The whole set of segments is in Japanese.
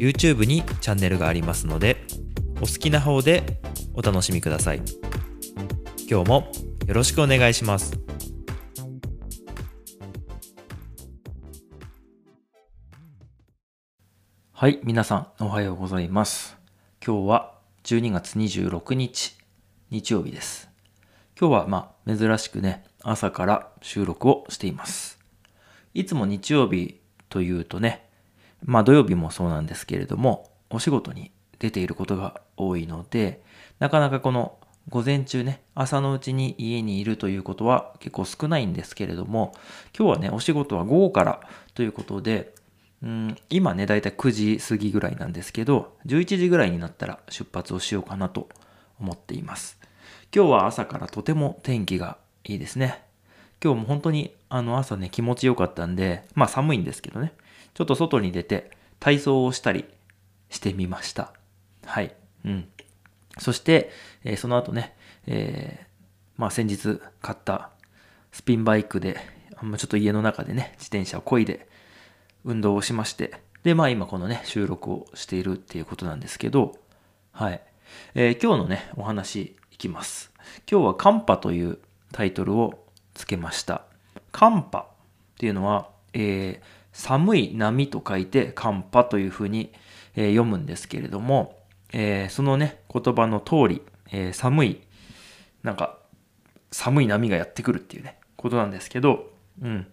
YouTube にチャンネルがありますのでお好きな方でお楽しみください。今日もよろしくお願いします。はい皆さんおはようございます。今日は12月26日日曜日です。今日はまあ珍しくね朝から収録をしています。いつも日曜日というとねまあ土曜日もそうなんですけれどもお仕事に出ていることが多いのでなかなかこの午前中ね朝のうちに家にいるということは結構少ないんですけれども今日はねお仕事は午後からということでうん今ねだいたい9時過ぎぐらいなんですけど11時ぐらいになったら出発をしようかなと思っています。今日は朝からとても天気がいいですね。今日も本当にあの朝ね気持ちよかったんでまあ寒いんですけどね。ちょっと外に出て体操をしたりしてみましたはい。うん。そして、えー、その後ね、えー、まあ先日買ったスピンバイクで、まちょっと家の中でね、自転車を漕いで運動をしまして、で、まあ今このね、収録をしているっていうことなんですけど、はい。えー、今日のね、お話いきます。今日は寒波というタイトルをつけました。寒波っていうのは、えー、寒い波と書いて寒波というふうに、え、読むんですけれども、えー、そのね、言葉の通り、えー、寒い、なんか、寒い波がやってくるっていうね、ことなんですけど、うん。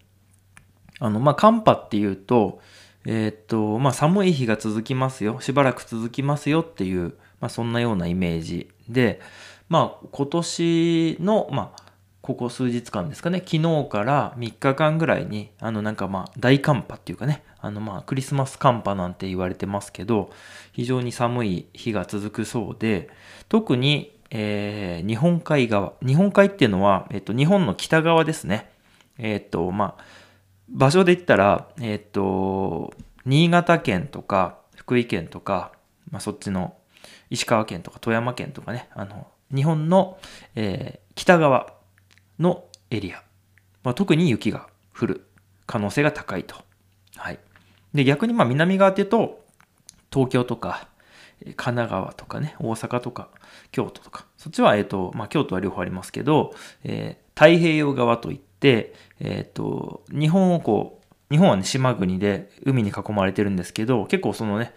あの、まあ、寒波っていうと、えー、っと、まあ、寒い日が続きますよ、しばらく続きますよっていう、まあ、そんなようなイメージで、まあ、今年の、まあ、ここ数日間ですかね、昨日から3日間ぐらいに、あのなんかまあ大寒波っていうかね、あのまあクリスマス寒波なんて言われてますけど、非常に寒い日が続くそうで、特に、えー、日本海側、日本海っていうのは、えっと、日本の北側ですね。えっと、まあ、場所で言ったら、えっと、新潟県とか福井県とか、まあ、そっちの石川県とか富山県とかね、あの、日本の、えー、北側のエリア、まあ、特に雪が降る可能性が高いと。はい。で、逆にまあ南側っていうと、東京とか、神奈川とかね、大阪とか、京都とか、そっちは、え、ー、と、まあ、京都は両方ありますけど、えー、太平洋側といって、え、ー、と、日本をこう、日本はね、島国で海に囲まれてるんですけど、結構そのね、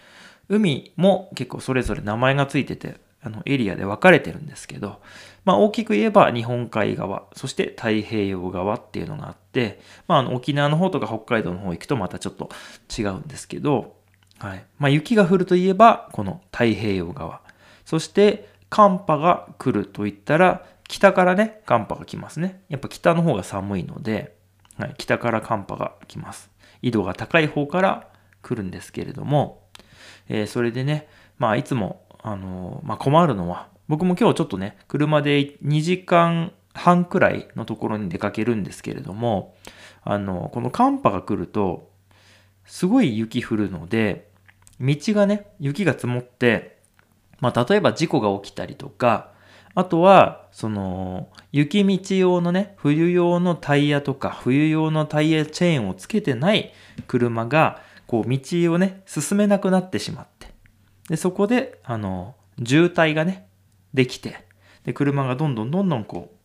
海も結構それぞれ名前がついてて、あの、エリアで分かれてるんですけど、まあ、大きく言えば日本海側、そして太平洋側っていうのがあって、まあ、あの沖縄の方とか北海道の方行くとまたちょっと違うんですけど、はい。まあ、雪が降るといえば、この太平洋側。そして、寒波が来るといったら、北からね、寒波が来ますね。やっぱ北の方が寒いので、はい、北から寒波が来ます。緯度が高い方から来るんですけれども、えー、それでね、まあ、いつも、あの、まあ、困るのは、僕も今日ちょっとね、車で2時間半くらいのところに出かけるんですけれども、あの、この寒波が来ると、すごい雪降るので、道がね、雪が積もって、まあ、例えば事故が起きたりとか、あとは、その、雪道用のね、冬用のタイヤとか、冬用のタイヤチェーンをつけてない車が、こう、道をね、進めなくなってしまって。で、そこで、あの、渋滞がね、できて、で、車がどんどんどんどんこう、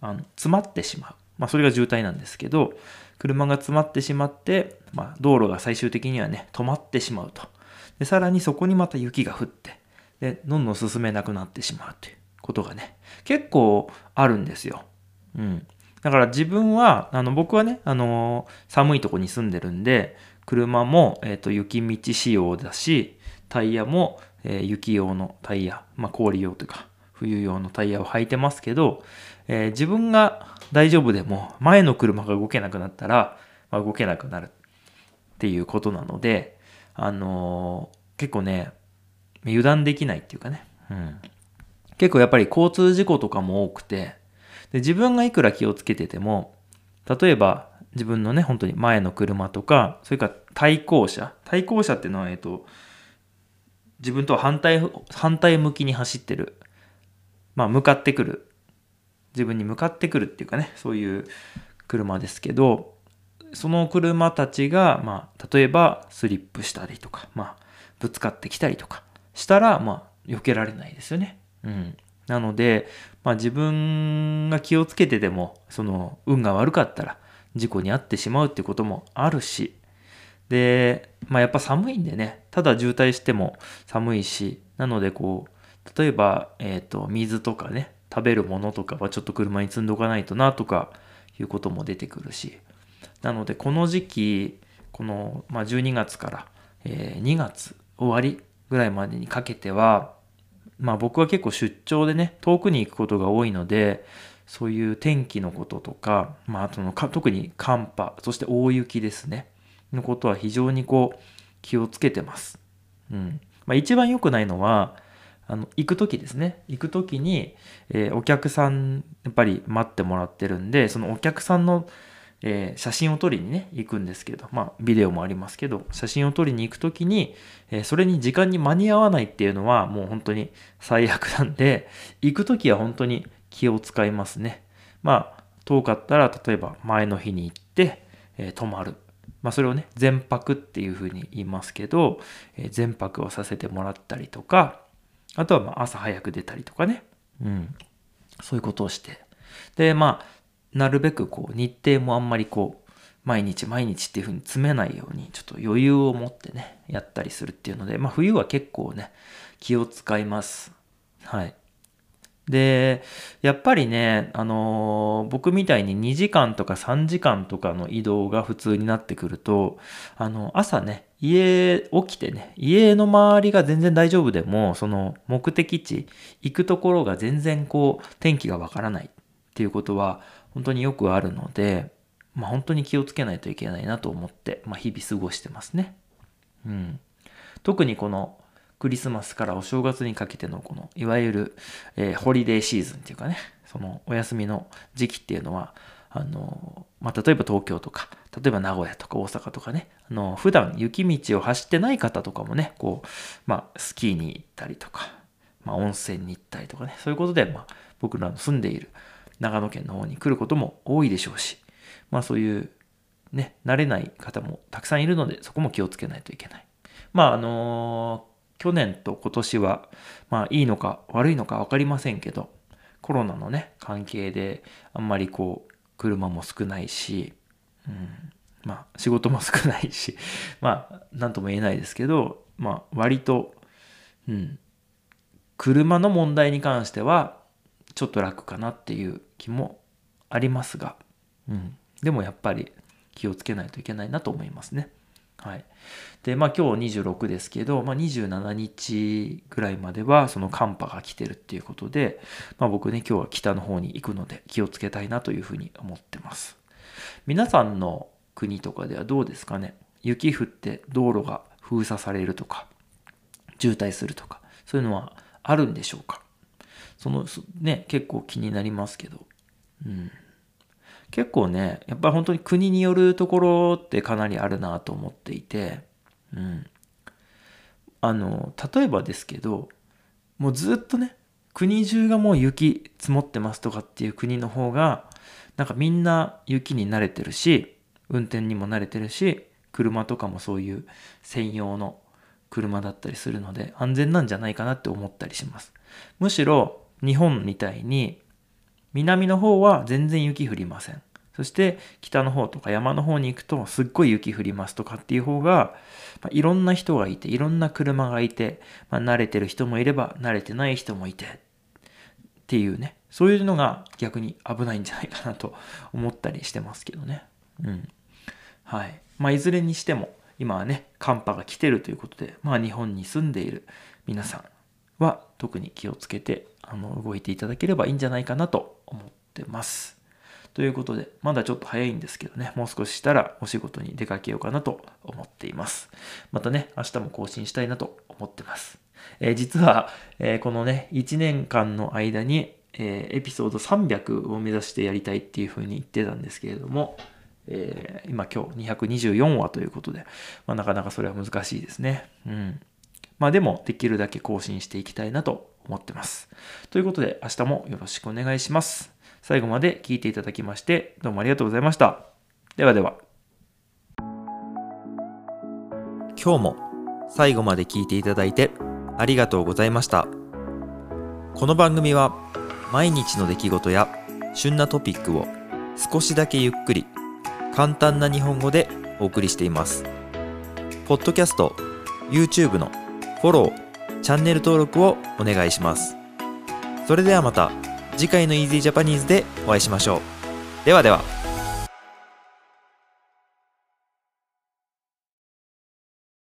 あの、詰まってしまう。まあ、それが渋滞なんですけど、車が詰まってしまって、まあ、道路が最終的にはね、止まってしまうと。で、さらにそこにまた雪が降って、で、どんどん進めなくなってしまうということがね、結構あるんですよ。うん。だから自分は、あの、僕はね、あの、寒いとこに住んでるんで、車も、えっ、ー、と、雪道仕様だし、タイヤも、えー、雪用のタイヤ、まあ、氷用というか、冬用のタイヤを履いてますけど、えー、自分が大丈夫でも前の車が動けなくなったら、まあ、動けなくなるっていうことなので、あのー、結構ね、油断できないっていうかね。うん。結構やっぱり交通事故とかも多くて、で自分がいくら気をつけてても、例えば自分のね、本当に前の車とか、それから対向車。対向車っていうのは、えっと、自分と反対、反対向きに走ってる。まあ、向かってくる。自分に向かってくるっていうかね、そういう車ですけど、その車たちが、まあ、例えばスリップしたりとか、まあ、ぶつかってきたりとかしたら、まあ、避けられないですよね。うん。なので、まあ、自分が気をつけてでも、その、運が悪かったら、事故に遭ってしまうってこともあるし、で、まあ、やっぱ寒いんでね、ただ渋滞しても寒いし、なのでこう、例えば、えっ、ー、と、水とかね、食べるものとかはちょっと車に積んどかないとなとかいうことも出てくるし、なのでこの時期、この、まあ、12月から、えー、2月終わりぐらいまでにかけては、まあ僕は結構出張でね、遠くに行くことが多いので、そういう天気のこととか、まあ、あとの特に寒波、そして大雪ですね、のことは非常にこう気をつけてます。うん。まあ一番良くないのは、あの、行く時ですね。行く時に、えー、お客さん、やっぱり待ってもらってるんで、そのお客さんの、えー、写真を撮りにね、行くんですけど、まあ、ビデオもありますけど、写真を撮りに行く時に、えー、それに時間に間に合わないっていうのは、もう本当に最悪なんで、行く時は本当に気を使いますね。まあ、遠かったら、例えば前の日に行って、え泊まる。まあ、それをね、全泊っていうふうに言いますけど、え全泊をさせてもらったりとか、あとはまあ朝早く出たりとかね。うん。そういうことをして。で、まあ、なるべくこう日程もあんまりこう、毎日毎日っていう風に詰めないように、ちょっと余裕を持ってね、やったりするっていうので、まあ冬は結構ね、気を使います。はい。で、やっぱりね、あのー、僕みたいに2時間とか3時間とかの移動が普通になってくると、あの、朝ね、家起きてね、家の周りが全然大丈夫でも、その目的地、行くところが全然こう、天気がわからないっていうことは本当によくあるので、まあ本当に気をつけないといけないなと思って、まあ日々過ごしてますね。うん。特にこのクリスマスからお正月にかけてのこの、いわゆる、えー、ホリデーシーズンっていうかね、そのお休みの時期っていうのは、あの、まあ、例えば東京とか、例えば名古屋とか大阪とかね、あの、普段雪道を走ってない方とかもね、こう、まあ、スキーに行ったりとか、まあ、温泉に行ったりとかね、そういうことで、まあ、僕らの住んでいる長野県の方に来ることも多いでしょうし、まあ、そういう、ね、慣れない方もたくさんいるので、そこも気をつけないといけない。まあ、あの去年と今年は、まあいいのか悪いのか分かりませんけど、コロナのね、関係であんまりこう、車も少ないし、うん、まあ仕事も少ないし、まあなんとも言えないですけど、まあ割と、うん、車の問題に関してはちょっと楽かなっていう気もありますが、うん、でもやっぱり気をつけないといけないなと思いますね。はい。で、まあ今日26ですけど、まあ27日ぐらいまではその寒波が来てるっていうことで、まあ僕ね、今日は北の方に行くので気をつけたいなというふうに思ってます。皆さんの国とかではどうですかね？雪降って道路が封鎖されるとか、渋滞するとか、そういうのはあるんでしょうか？その、ね、結構気になりますけど。うん。結構ね、やっぱり本当に国によるところってかなりあるなと思っていて、うん。あの、例えばですけど、もうずっとね、国中がもう雪積もってますとかっていう国の方が、なんかみんな雪に慣れてるし、運転にも慣れてるし、車とかもそういう専用の車だったりするので安全なんじゃないかなって思ったりします。むしろ日本みたいに南の方は全然雪降りません。そして北の方とか山の方に行くとすっごい雪降りますとかっていう方が、まあ、いろんな人がいて、いろんな車がいて、まあ、慣れてる人もいれば慣れてない人もいてっていうね、そういうのが逆に危ないんじゃないかなと思ったりしてますけどね。うん。はい。まあいずれにしても今はね、寒波が来てるということで、まあ日本に住んでいる皆さんは特に気をつけてあの動いていただければいいんじゃないかなと思ってます。ということで、まだちょっと早いんですけどね、もう少ししたらお仕事に出かけようかなと思っています。またね、明日も更新したいなと思ってます。えー、実は、えー、このね、1年間の間に、えー、エピソード300を目指してやりたいっていうふうに言ってたんですけれども、えー、今今日224話ということで、まあ、なかなかそれは難しいですね。うん。まあでも、できるだけ更新していきたいなと思ってます。ということで、明日もよろしくお願いします。最後まで聞いていただきまして、どうもありがとうございました。ではでは。今日も最後まで聞いていただいてありがとうございました。この番組は毎日の出来事や旬なトピックを少しだけゆっくり簡単な日本語でお送りしています。ポッドキャスト、YouTube のフォロー、チャンネル登録をお願いします。それではまた次回の Easy Japanese でお会いしましょう。ではでは。